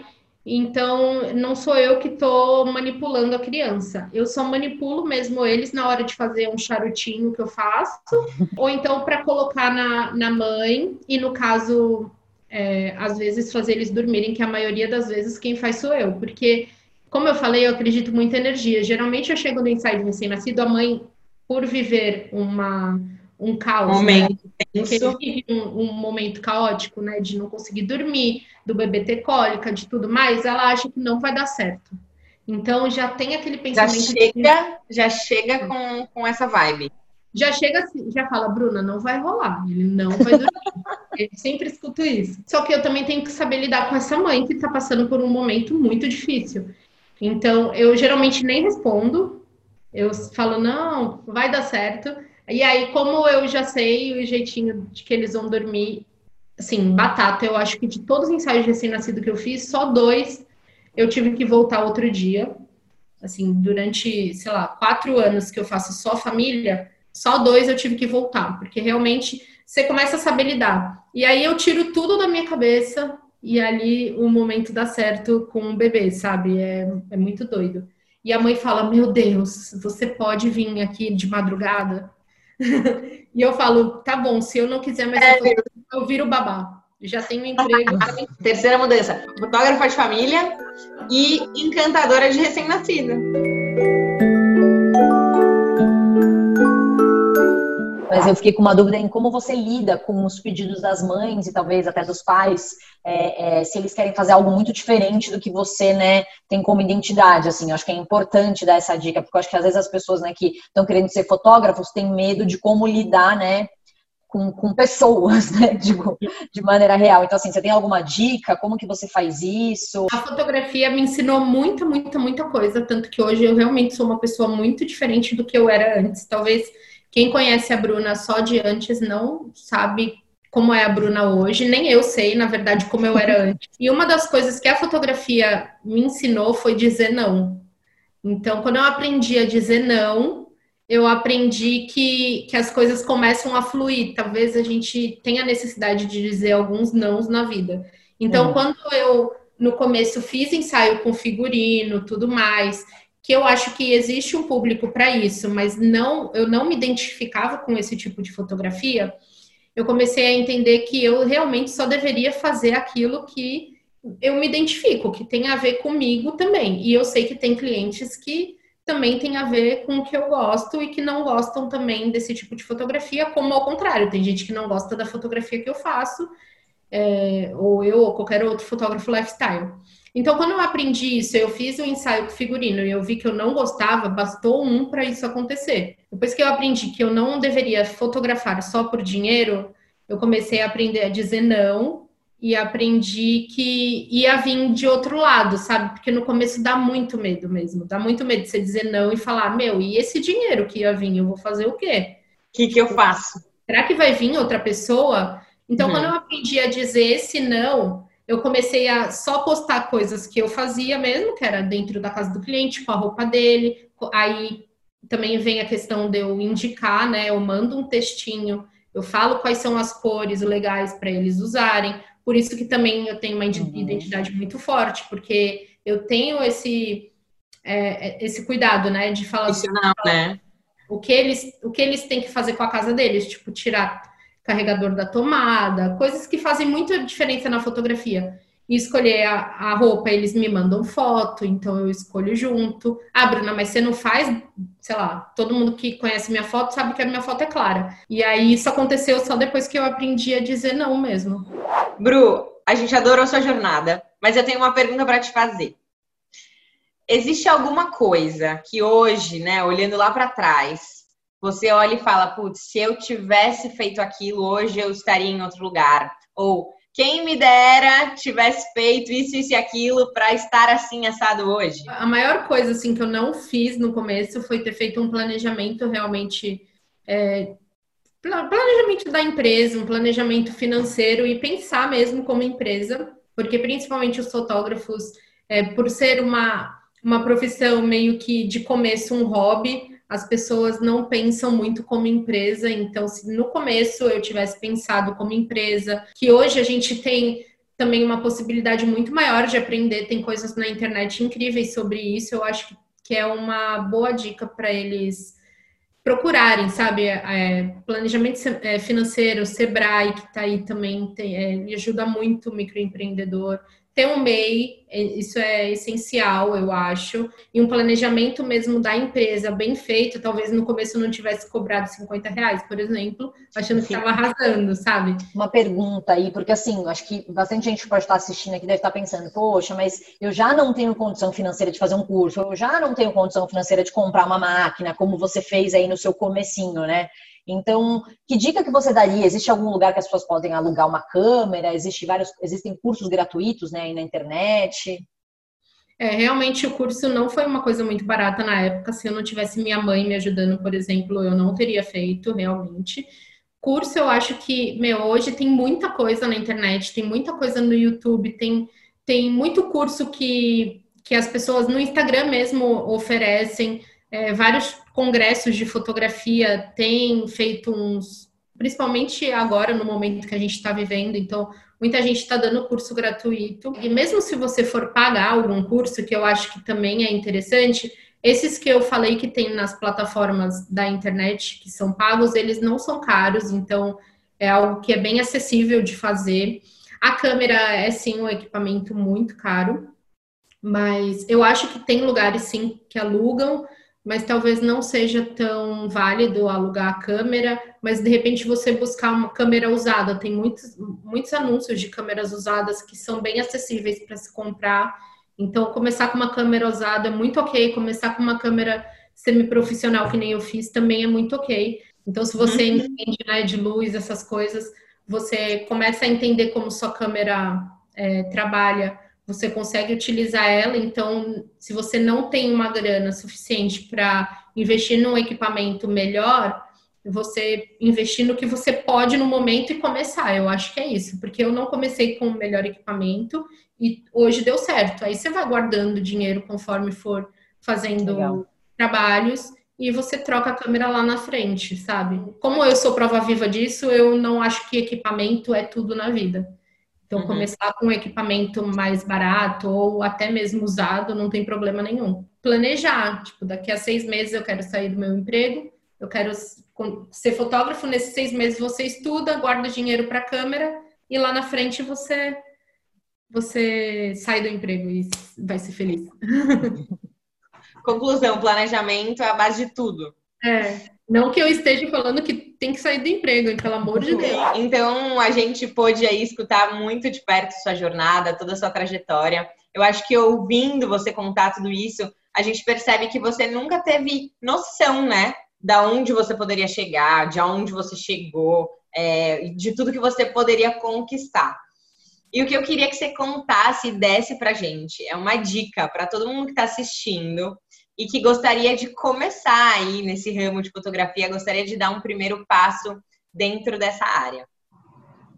A: Então, não sou eu que estou manipulando a criança. Eu só manipulo mesmo eles na hora de fazer um charutinho que eu faço, *laughs* ou então para colocar na, na mãe, e no caso, é, às vezes fazer eles dormirem, que a maioria das vezes quem faz sou eu, porque, como eu falei, eu acredito muito em energia. Geralmente eu chego no ensaio de recém-nascido, a mãe, por viver uma um caos,
B: momento
A: né? Ele vive um, um, momento caótico, né? De não conseguir dormir, do bebê ter cólica, de tudo mais, ela acha que não vai dar certo. Então já tem aquele pensamento.
B: Já chega, de... já chega com, com essa vibe.
A: Já chega assim, já fala, Bruna, não vai rolar, ele não vai dormir. *laughs* eu sempre escuto isso. Só que eu também tenho que saber lidar com essa mãe que tá passando por um momento muito difícil. Então, eu geralmente nem respondo, eu falo, não, vai dar certo. E aí, como eu já sei o jeitinho de que eles vão dormir, assim, batata, eu acho que de todos os ensaios de recém-nascido que eu fiz, só dois eu tive que voltar outro dia. Assim, durante, sei lá, quatro anos que eu faço só família, só dois eu tive que voltar, porque realmente você começa a saber lidar. E aí eu tiro tudo da minha cabeça e ali o momento dá certo com o bebê, sabe? É, é muito doido. E a mãe fala: Meu Deus, você pode vir aqui de madrugada? *laughs* e eu falo, tá bom, se eu não quiser mais é, eu viro babá. Já tenho um emprego. *laughs*
B: Terceira mudança: fotógrafa de família e encantadora de recém-nascida.
C: Mas eu fiquei com uma dúvida em como você lida com os pedidos das mães e talvez até dos pais, é, é, se eles querem fazer algo muito diferente do que você, né, tem como identidade, assim, eu acho que é importante dar essa dica, porque eu acho que às vezes as pessoas, né, que estão querendo ser fotógrafos têm medo de como lidar, né, com, com pessoas, *laughs* né, digo, de maneira real. Então, assim, você tem alguma dica? Como que você faz isso?
A: A fotografia me ensinou muita, muita, muita coisa, tanto que hoje eu realmente sou uma pessoa muito diferente do que eu era antes. Talvez quem conhece a Bruna só de antes não sabe como é a Bruna hoje, nem eu sei, na verdade, como eu era *laughs* antes. E uma das coisas que a fotografia me ensinou foi dizer não. Então, quando eu aprendi a dizer não, eu aprendi que, que as coisas começam a fluir. Talvez a gente tenha necessidade de dizer alguns nãos na vida. Então, uhum. quando eu, no começo, fiz ensaio com figurino, tudo mais, que eu acho que existe um público para isso, mas não, eu não me identificava com esse tipo de fotografia, eu comecei a entender que eu realmente só deveria fazer aquilo que eu me identifico, que tem a ver comigo também. E eu sei que tem clientes que também tem a ver com o que eu gosto e que não gostam também desse tipo de fotografia, como ao contrário, tem gente que não gosta da fotografia que eu faço, é, ou eu ou qualquer outro fotógrafo lifestyle. Então, quando eu aprendi isso, eu fiz o um ensaio com figurino e eu vi que eu não gostava, bastou um para isso acontecer. Depois que eu aprendi que eu não deveria fotografar só por dinheiro, eu comecei a aprender a dizer não e aprendi que ia vir de outro lado, sabe? Porque no começo dá muito medo mesmo, dá muito medo de você dizer não e falar, meu, e esse dinheiro que ia vir, eu vou fazer o quê?
B: O que, que eu faço?
A: Será que vai vir outra pessoa? Então, uhum. quando eu aprendi a dizer esse não, eu comecei a só postar coisas que eu fazia mesmo, que era dentro da casa do cliente, com a roupa dele. Aí também vem a questão de eu indicar, né? Eu mando um textinho, eu falo quais são as cores legais para eles usarem. Por isso que também eu tenho uma uhum. identidade muito forte, porque eu tenho esse é, esse cuidado, né, de falar
B: isso não, né?
A: o que eles o que eles têm que fazer com a casa deles, tipo tirar carregador da tomada, coisas que fazem muita diferença na fotografia. E escolher a, a, roupa, eles me mandam foto, então eu escolho junto. Ah, Bruna, mas você não faz, sei lá, todo mundo que conhece minha foto sabe que a minha foto é clara. E aí isso aconteceu só depois que eu aprendi a dizer não mesmo.
B: Bru, a gente adorou sua jornada, mas eu tenho uma pergunta para te fazer. Existe alguma coisa que hoje, né, olhando lá para trás, você olha e fala, putz, se eu tivesse feito aquilo hoje, eu estaria em outro lugar. Ou quem me dera tivesse feito isso, isso e aquilo para estar assim assado hoje.
A: A maior coisa assim que eu não fiz no começo foi ter feito um planejamento realmente é, planejamento da empresa, um planejamento financeiro e pensar mesmo como empresa, porque principalmente os fotógrafos, é, por ser uma uma profissão meio que de começo um hobby, as pessoas não pensam muito como empresa. Então, se no começo eu tivesse pensado como empresa, que hoje a gente tem também uma possibilidade muito maior de aprender, tem coisas na internet incríveis sobre isso, eu acho que é uma boa dica para eles procurarem, sabe? É, planejamento é, financeiro, Sebrae, que está aí também, tem, é, ajuda muito o microempreendedor ter um MEI, é, isso é essencial, eu acho, e um planejamento mesmo da empresa bem feito, talvez no começo não tivesse cobrado 50 reais, por exemplo, achando que estava arrasando, sabe?
C: Uma pergunta aí, porque assim, acho que bastante gente pode estar assistindo aqui deve estar pensando, poxa, mas eu já não tenho condição financeira de fazer um curso, eu já não tenho condição financeira de comprar uma máquina, como você fez aí no seu comecinho, né? Então, que dica que você daria? Existe algum lugar que as pessoas podem alugar uma câmera? Vários, existem cursos gratuitos né, aí na internet?
A: É, realmente o curso não foi uma coisa muito barata na época. Se eu não tivesse minha mãe me ajudando, por exemplo, eu não teria feito realmente. Curso, eu acho que, meu, hoje tem muita coisa na internet, tem muita coisa no YouTube, tem, tem muito curso que, que as pessoas no Instagram mesmo oferecem. É, vários congressos de fotografia têm feito uns, principalmente agora no momento que a gente está vivendo, então muita gente está dando curso gratuito. E mesmo se você for pagar algum curso, que eu acho que também é interessante, esses que eu falei que tem nas plataformas da internet, que são pagos, eles não são caros, então é algo que é bem acessível de fazer. A câmera é sim um equipamento muito caro, mas eu acho que tem lugares sim que alugam mas talvez não seja tão válido alugar a câmera, mas de repente você buscar uma câmera usada. Tem muitos, muitos anúncios de câmeras usadas que são bem acessíveis para se comprar. Então, começar com uma câmera usada é muito ok, começar com uma câmera semi-profissional, que nem eu fiz, também é muito ok. Então, se você uhum. entende né, de luz, essas coisas, você começa a entender como sua câmera é, trabalha você consegue utilizar ela. Então, se você não tem uma grana suficiente para investir num equipamento melhor, você investir no que você pode no momento e começar. Eu acho que é isso, porque eu não comecei com o melhor equipamento e hoje deu certo. Aí você vai guardando dinheiro conforme for fazendo Legal. trabalhos e você troca a câmera lá na frente, sabe? Como eu sou prova viva disso, eu não acho que equipamento é tudo na vida. Então, uhum. começar com um equipamento mais barato ou até mesmo usado não tem problema nenhum. Planejar, tipo, daqui a seis meses eu quero sair do meu emprego, eu quero ser fotógrafo, nesses seis meses você estuda, guarda dinheiro para a câmera e lá na frente você você sai do emprego e vai ser feliz. *laughs*
B: Conclusão, planejamento é a base de tudo.
A: É. Não que eu esteja falando que tem que sair do emprego, pelo amor de Deus.
B: Então, a gente pôde aí escutar muito de perto sua jornada, toda a sua trajetória. Eu acho que ouvindo você contar tudo isso, a gente percebe que você nunca teve noção, né? Da onde você poderia chegar, de onde você chegou, é, de tudo que você poderia conquistar. E o que eu queria que você contasse e desse pra gente é uma dica para todo mundo que está assistindo e que gostaria de começar aí nesse ramo de fotografia, gostaria de dar um primeiro passo dentro dessa área?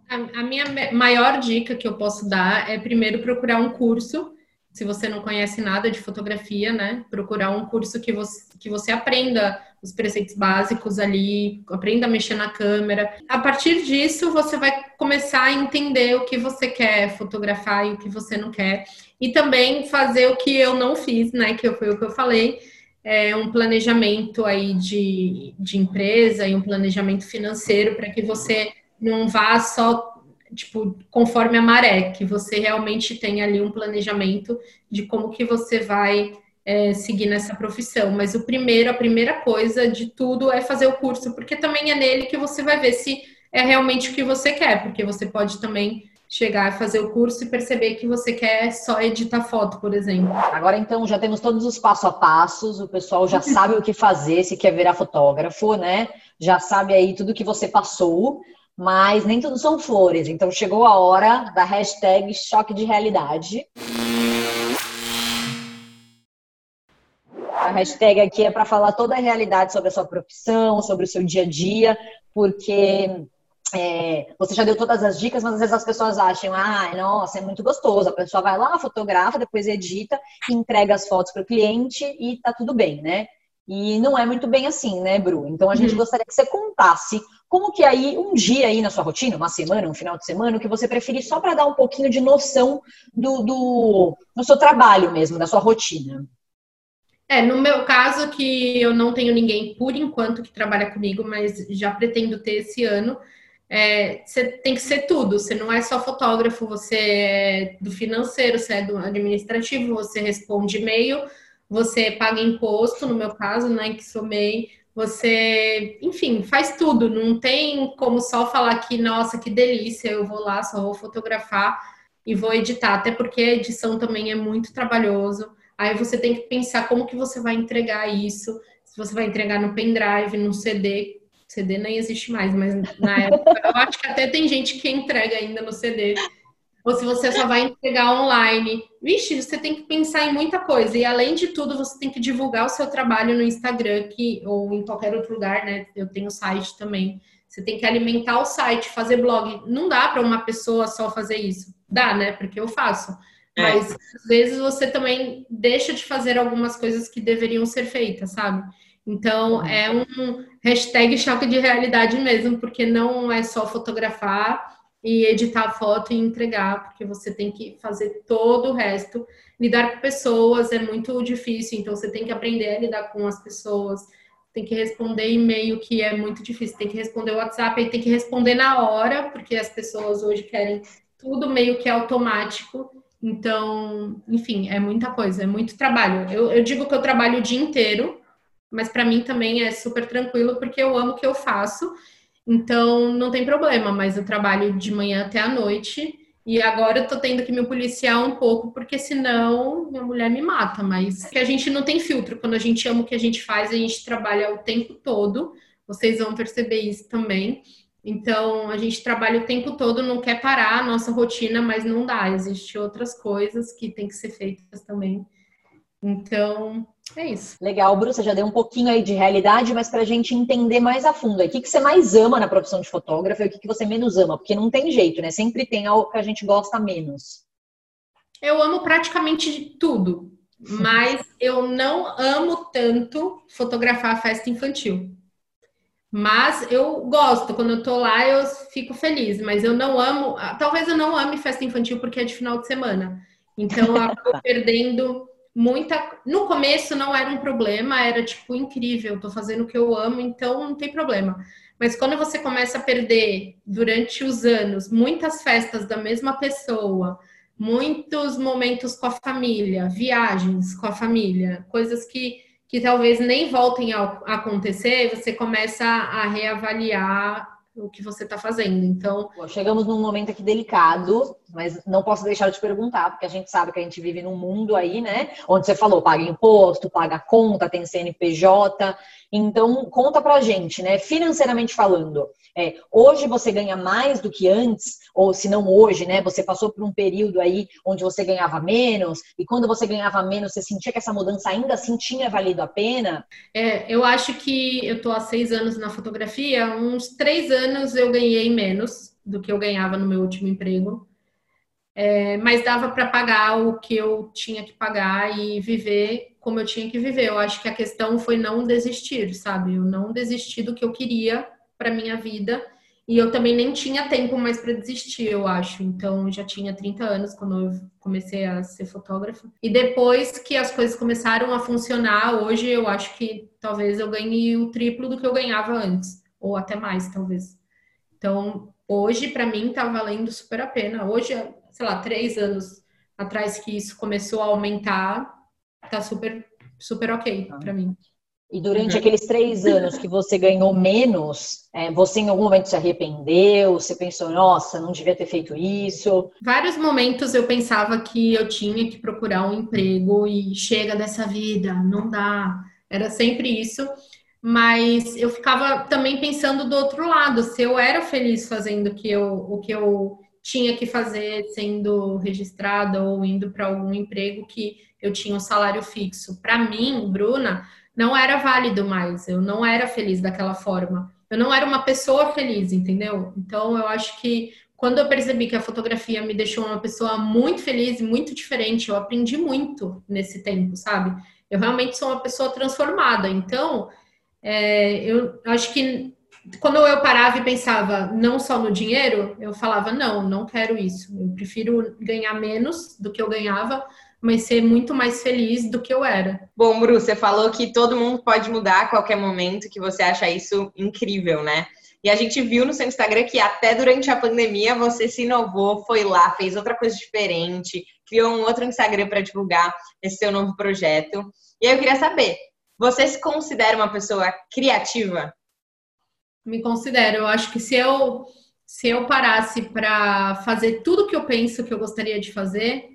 A: A, minha maior dica que eu posso dar é primeiro procurar um curso. Se você não conhece nada de fotografia, né? Procurar um curso que você, que você aprenda os preceitos básicos ali, aprenda a mexer na câmera. A partir disso, você vai começar a entender o que você quer fotografar e o que você não quer. E também fazer o que eu não fiz, né? Que foi o que eu falei, é um planejamento aí de, de empresa e um planejamento financeiro para que você não vá só tipo conforme a maré, que você realmente tenha ali um planejamento de como que você vai é, seguir nessa profissão. Mas o primeiro, a primeira coisa de tudo é fazer o curso, porque também é nele que você vai ver se é realmente o que você quer, porque você pode também chegar a fazer o curso e perceber que você quer só editar foto, por exemplo.
C: Agora então já temos todos os passo a passos, o pessoal já *laughs* sabe o que fazer se quer virar fotógrafo, né? Já sabe aí tudo que você passou, mas nem tudo são flores. Então chegou a hora da hashtag choque de realidade. A hashtag aqui é para falar toda a realidade sobre a sua profissão, sobre o seu dia a dia, porque é, você já deu todas as dicas, mas às vezes as pessoas acham, ah, nossa, é muito gostoso. A pessoa vai lá, fotografa, depois edita, entrega as fotos para o cliente e tá tudo bem, né? E não é muito bem assim, né, Bru? Então a gente uhum. gostaria que você contasse como que aí, um dia aí na sua rotina, uma semana, um final de semana, o que você preferir só para dar um pouquinho de noção do, do, do seu trabalho mesmo, da sua rotina.
A: É, no meu caso, que eu não tenho ninguém por enquanto que trabalha comigo, mas já pretendo ter esse ano. É, você tem que ser tudo. Você não é só fotógrafo, você é do financeiro, você é do administrativo, você responde e-mail, você paga imposto, no meu caso, né, que sou MEI, você, enfim, faz tudo. Não tem como só falar que, nossa, que delícia, eu vou lá, só vou fotografar e vou editar, até porque a edição também é muito trabalhoso. Aí você tem que pensar como que você vai entregar isso, se você vai entregar no pendrive, no CD. CD nem existe mais, mas na época eu acho que até tem gente que entrega ainda no CD ou se você só vai entregar online. Vixe, você tem que pensar em muita coisa. E além de tudo, você tem que divulgar o seu trabalho no Instagram que, ou em qualquer outro lugar, né? Eu tenho site também. Você tem que alimentar o site, fazer blog. Não dá para uma pessoa só fazer isso. Dá, né? Porque eu faço. É. Mas às vezes você também deixa de fazer algumas coisas que deveriam ser feitas, sabe? Então é um hashtag choque de realidade mesmo, porque não é só fotografar e editar a foto e entregar, porque você tem que fazer todo o resto. Lidar com pessoas é muito difícil, então você tem que aprender a lidar com as pessoas, tem que responder e-mail, que é muito difícil, tem que responder WhatsApp, e tem que responder na hora, porque as pessoas hoje querem tudo meio que automático. Então, enfim, é muita coisa, é muito trabalho. Eu, eu digo que eu trabalho o dia inteiro, mas para mim também é super tranquilo, porque eu amo o que eu faço então, não tem problema, mas eu trabalho de manhã até a noite. E agora eu tô tendo que me policiar um pouco, porque senão minha mulher me mata. Mas que a gente não tem filtro. Quando a gente ama o que a gente faz, a gente trabalha o tempo todo. Vocês vão perceber isso também. Então, a gente trabalha o tempo todo, não quer parar a nossa rotina, mas não dá. Existem outras coisas que tem que ser feitas também. Então, é isso.
C: Legal, Bruce, você já deu um pouquinho aí de realidade, mas para a gente entender mais a fundo, o que, que você mais ama na profissão de fotógrafo e o que, que você menos ama? Porque não tem jeito, né? Sempre tem algo que a gente gosta menos.
A: Eu amo praticamente tudo, mas *laughs* eu não amo tanto fotografar a festa infantil. Mas eu gosto, quando eu tô lá eu fico feliz, mas eu não amo, talvez eu não ame festa infantil porque é de final de semana. Então eu acabo *laughs* perdendo muita. No começo não era um problema, era tipo incrível, tô fazendo o que eu amo, então não tem problema. Mas quando você começa a perder durante os anos muitas festas da mesma pessoa, muitos momentos com a família, viagens com a família, coisas que, que talvez nem voltem a acontecer, você começa a reavaliar o que você está fazendo. Então,
C: chegamos num momento aqui delicado, mas não posso deixar de perguntar, porque a gente sabe que a gente vive num mundo aí, né, onde você falou, paga imposto, paga conta, tem CNPJ. Então, conta pra gente, né, financeiramente falando, é, hoje você ganha mais do que antes, ou se não hoje, né, você passou por um período aí onde você ganhava menos, e quando você ganhava menos, você sentia que essa mudança ainda assim tinha valido a pena?
A: É, eu acho que eu tô há seis anos na fotografia, uns três anos eu ganhei menos do que eu ganhava no meu último emprego. É, mas dava para pagar o que eu tinha que pagar e viver como eu tinha que viver. Eu acho que a questão foi não desistir, sabe? Eu não desisti do que eu queria para minha vida e eu também nem tinha tempo mais para desistir, eu acho. Então, eu já tinha 30 anos quando eu comecei a ser fotógrafa. E depois que as coisas começaram a funcionar, hoje eu acho que talvez eu ganhe o triplo do que eu ganhava antes, ou até mais, talvez. Então, hoje para mim tá valendo super a pena. Hoje, sei lá, três anos atrás que isso começou a aumentar, tá super, super ok ah. para mim.
C: E durante uhum. aqueles três anos que você ganhou menos, é, você em algum momento se arrependeu? Você pensou, nossa, não devia ter feito isso?
A: Vários momentos eu pensava que eu tinha que procurar um emprego e chega dessa vida, não dá. Era sempre isso. Mas eu ficava também pensando do outro lado, se eu era feliz fazendo o que eu, o que eu tinha que fazer, sendo registrada ou indo para algum emprego que eu tinha um salário fixo. Para mim, Bruna, não era válido mais. Eu não era feliz daquela forma. Eu não era uma pessoa feliz, entendeu? Então, eu acho que quando eu percebi que a fotografia me deixou uma pessoa muito feliz e muito diferente, eu aprendi muito nesse tempo, sabe? Eu realmente sou uma pessoa transformada. Então, é, eu acho que quando eu parava e pensava não só no dinheiro, eu falava: não, não quero isso. Eu prefiro ganhar menos do que eu ganhava, mas ser muito mais feliz do que eu era.
B: Bom, Bru, você falou que todo mundo pode mudar a qualquer momento, que você acha isso incrível, né? E a gente viu no seu Instagram que até durante a pandemia você se inovou, foi lá, fez outra coisa diferente, criou um outro Instagram para divulgar esse seu novo projeto. E aí eu queria saber, você se considera uma pessoa criativa?
A: Me considero. Eu acho que se eu se eu parasse para fazer tudo que eu penso que eu gostaria de fazer,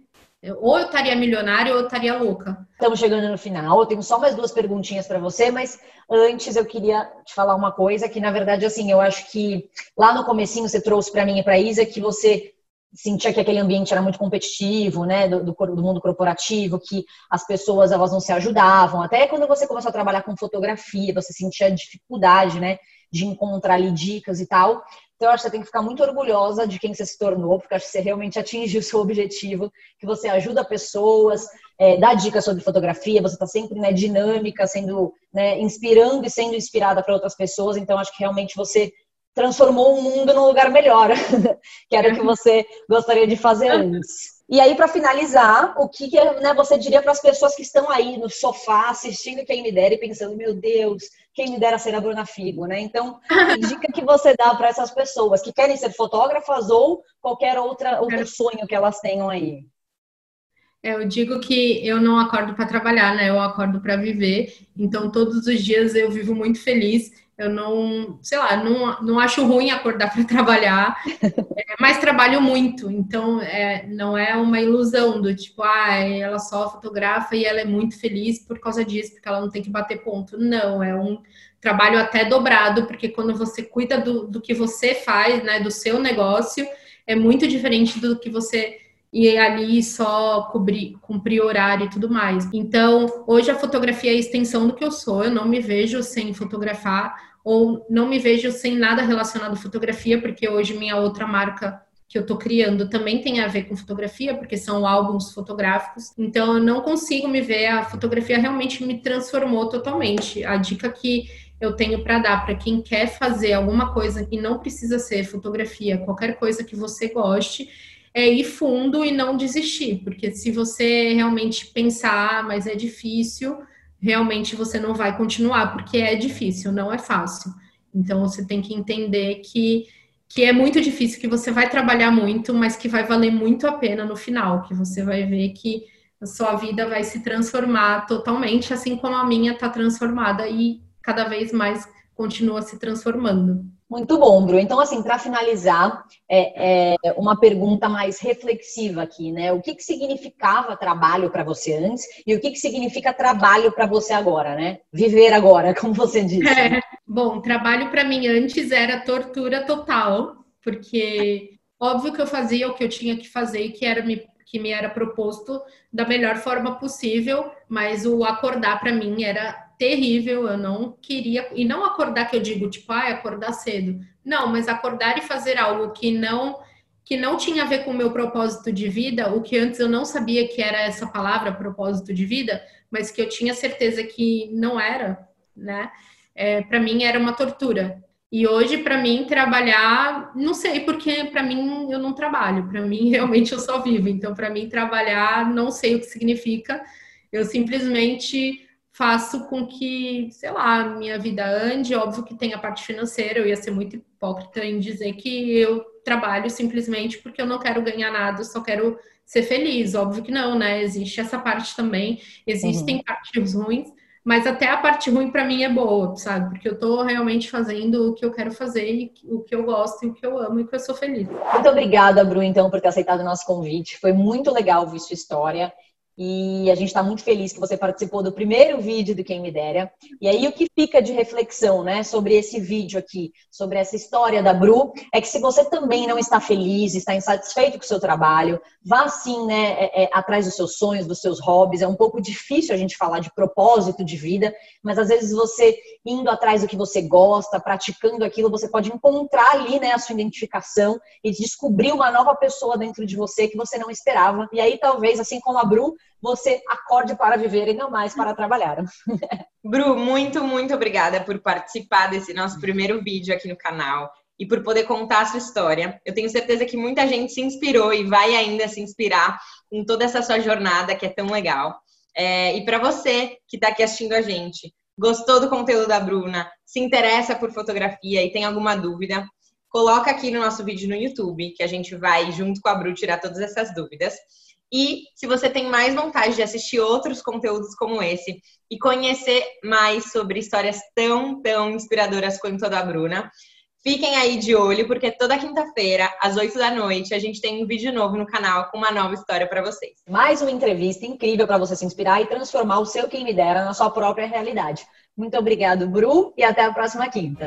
A: ou eu estaria milionário ou eu estaria louca.
C: Estamos chegando no final. Eu tenho só mais duas perguntinhas para você, mas antes eu queria te falar uma coisa que na verdade assim, eu acho que lá no comecinho você trouxe para mim e para Isa que você sentia que aquele ambiente era muito competitivo, né, do, do, mundo corporativo, que as pessoas elas não se ajudavam. Até quando você começou a trabalhar com fotografia, você sentia dificuldade, né, de encontrar ali dicas e tal. Então, eu acho que você tem que ficar muito orgulhosa de quem você se tornou, porque acho que você realmente atingiu *laughs* o seu objetivo, que você ajuda pessoas, é, dá dicas sobre fotografia, você está sempre né, dinâmica, sendo né, inspirando e sendo inspirada para outras pessoas. Então, acho que realmente você transformou o mundo num lugar melhor, *laughs* que era o que você gostaria de fazer antes. E aí, para finalizar, o que, que né, você diria para as pessoas que estão aí no sofá assistindo Quem Me Dera e pensando, meu Deus, quem me dera ser a Bruna Figo, né? Então, que dica que você dá para essas pessoas que querem ser fotógrafas ou qualquer outra, outro sonho que elas tenham aí?
A: Eu digo que eu não acordo para trabalhar, né? Eu acordo para viver. Então, todos os dias eu vivo muito feliz eu não, sei lá, não, não acho ruim acordar *laughs* para trabalhar, é, mas trabalho muito, então é, não é uma ilusão do tipo, ah, ela só fotografa e ela é muito feliz por causa disso, porque ela não tem que bater ponto. Não, é um trabalho até dobrado, porque quando você cuida do, do que você faz, né, do seu negócio, é muito diferente do que você e ali só cobrir, cumprir horário e tudo mais. Então, hoje a fotografia é a extensão do que eu sou, eu não me vejo sem fotografar ou não me vejo sem nada relacionado à fotografia, porque hoje minha outra marca que eu estou criando também tem a ver com fotografia, porque são álbuns fotográficos. Então eu não consigo me ver, a fotografia realmente me transformou totalmente. A dica que eu tenho para dar para quem quer fazer alguma coisa que não precisa ser fotografia, qualquer coisa que você goste, é ir fundo e não desistir, porque se você realmente pensar, ah, mas é difícil, realmente você não vai continuar, porque é difícil, não é fácil. Então você tem que entender que, que é muito difícil, que você vai trabalhar muito, mas que vai valer muito a pena no final, que você vai ver que a sua vida vai se transformar totalmente, assim como a minha está transformada e cada vez mais continua se transformando.
C: Muito bom, Bru. Então, assim, para finalizar, é, é, uma pergunta mais reflexiva aqui, né? O que, que significava trabalho para você antes e o que, que significa trabalho para você agora, né? Viver agora, *laughs* como você disse. É.
A: Bom, trabalho para mim antes era tortura total, porque óbvio que eu fazia o que eu tinha que fazer e que era me que me era proposto da melhor forma possível, mas o acordar para mim era terrível, eu não queria, e não acordar que eu digo, tipo, ah, acordar cedo. Não, mas acordar e fazer algo que não que não tinha a ver com o meu propósito de vida, o que antes eu não sabia que era essa palavra, propósito de vida, mas que eu tinha certeza que não era, né? É, para mim era uma tortura. E hoje, para mim, trabalhar, não sei, porque para mim eu não trabalho, para mim *laughs* realmente eu só vivo. Então, para mim, trabalhar, não sei o que significa, eu simplesmente faço com que, sei lá, minha vida ande. Óbvio que tem a parte financeira, eu ia ser muito hipócrita em dizer que eu trabalho simplesmente porque eu não quero ganhar nada, só quero ser feliz. Óbvio que não, né? Existe essa parte também, existem uhum. partes ruins, mas até a parte ruim para mim é boa, sabe? Porque eu tô realmente fazendo o que eu quero fazer, o que eu gosto e o que eu amo e que eu sou feliz.
C: Muito obrigada, Bru, então, por ter aceitado o nosso convite. Foi muito legal ouvir sua história. E a gente está muito feliz que você participou do primeiro vídeo do Quem Me Dera. E aí o que fica de reflexão, né, sobre esse vídeo aqui, sobre essa história da Bru, é que se você também não está feliz, está insatisfeito com o seu trabalho, vá sim, né, é, é, atrás dos seus sonhos, dos seus hobbies. É um pouco difícil a gente falar de propósito de vida, mas às vezes você indo atrás do que você gosta, praticando aquilo, você pode encontrar ali, né, a sua identificação e descobrir uma nova pessoa dentro de você que você não esperava. E aí talvez, assim como a Bru, você acorde para viver e não mais para trabalhar. *laughs*
B: Bru, muito, muito obrigada por participar desse nosso primeiro vídeo aqui no canal e por poder contar a sua história. Eu tenho certeza que muita gente se inspirou e vai ainda se inspirar com toda essa sua jornada que é tão legal. É, e para você que está aqui assistindo a gente, gostou do conteúdo da Bruna, se interessa por fotografia e tem alguma dúvida, coloca aqui no nosso vídeo no YouTube, que a gente vai, junto com a Bru, tirar todas essas dúvidas. E se você tem mais vontade de assistir outros conteúdos como esse e conhecer mais sobre histórias tão, tão inspiradoras quanto a da Bruna, Fiquem aí de olho, porque toda quinta-feira, às 8 da noite, a gente tem um vídeo novo no canal com uma nova história para vocês.
C: Mais uma entrevista incrível para você se inspirar e transformar o seu quem me dera na sua própria realidade. Muito obrigado, Bru, e até a próxima quinta.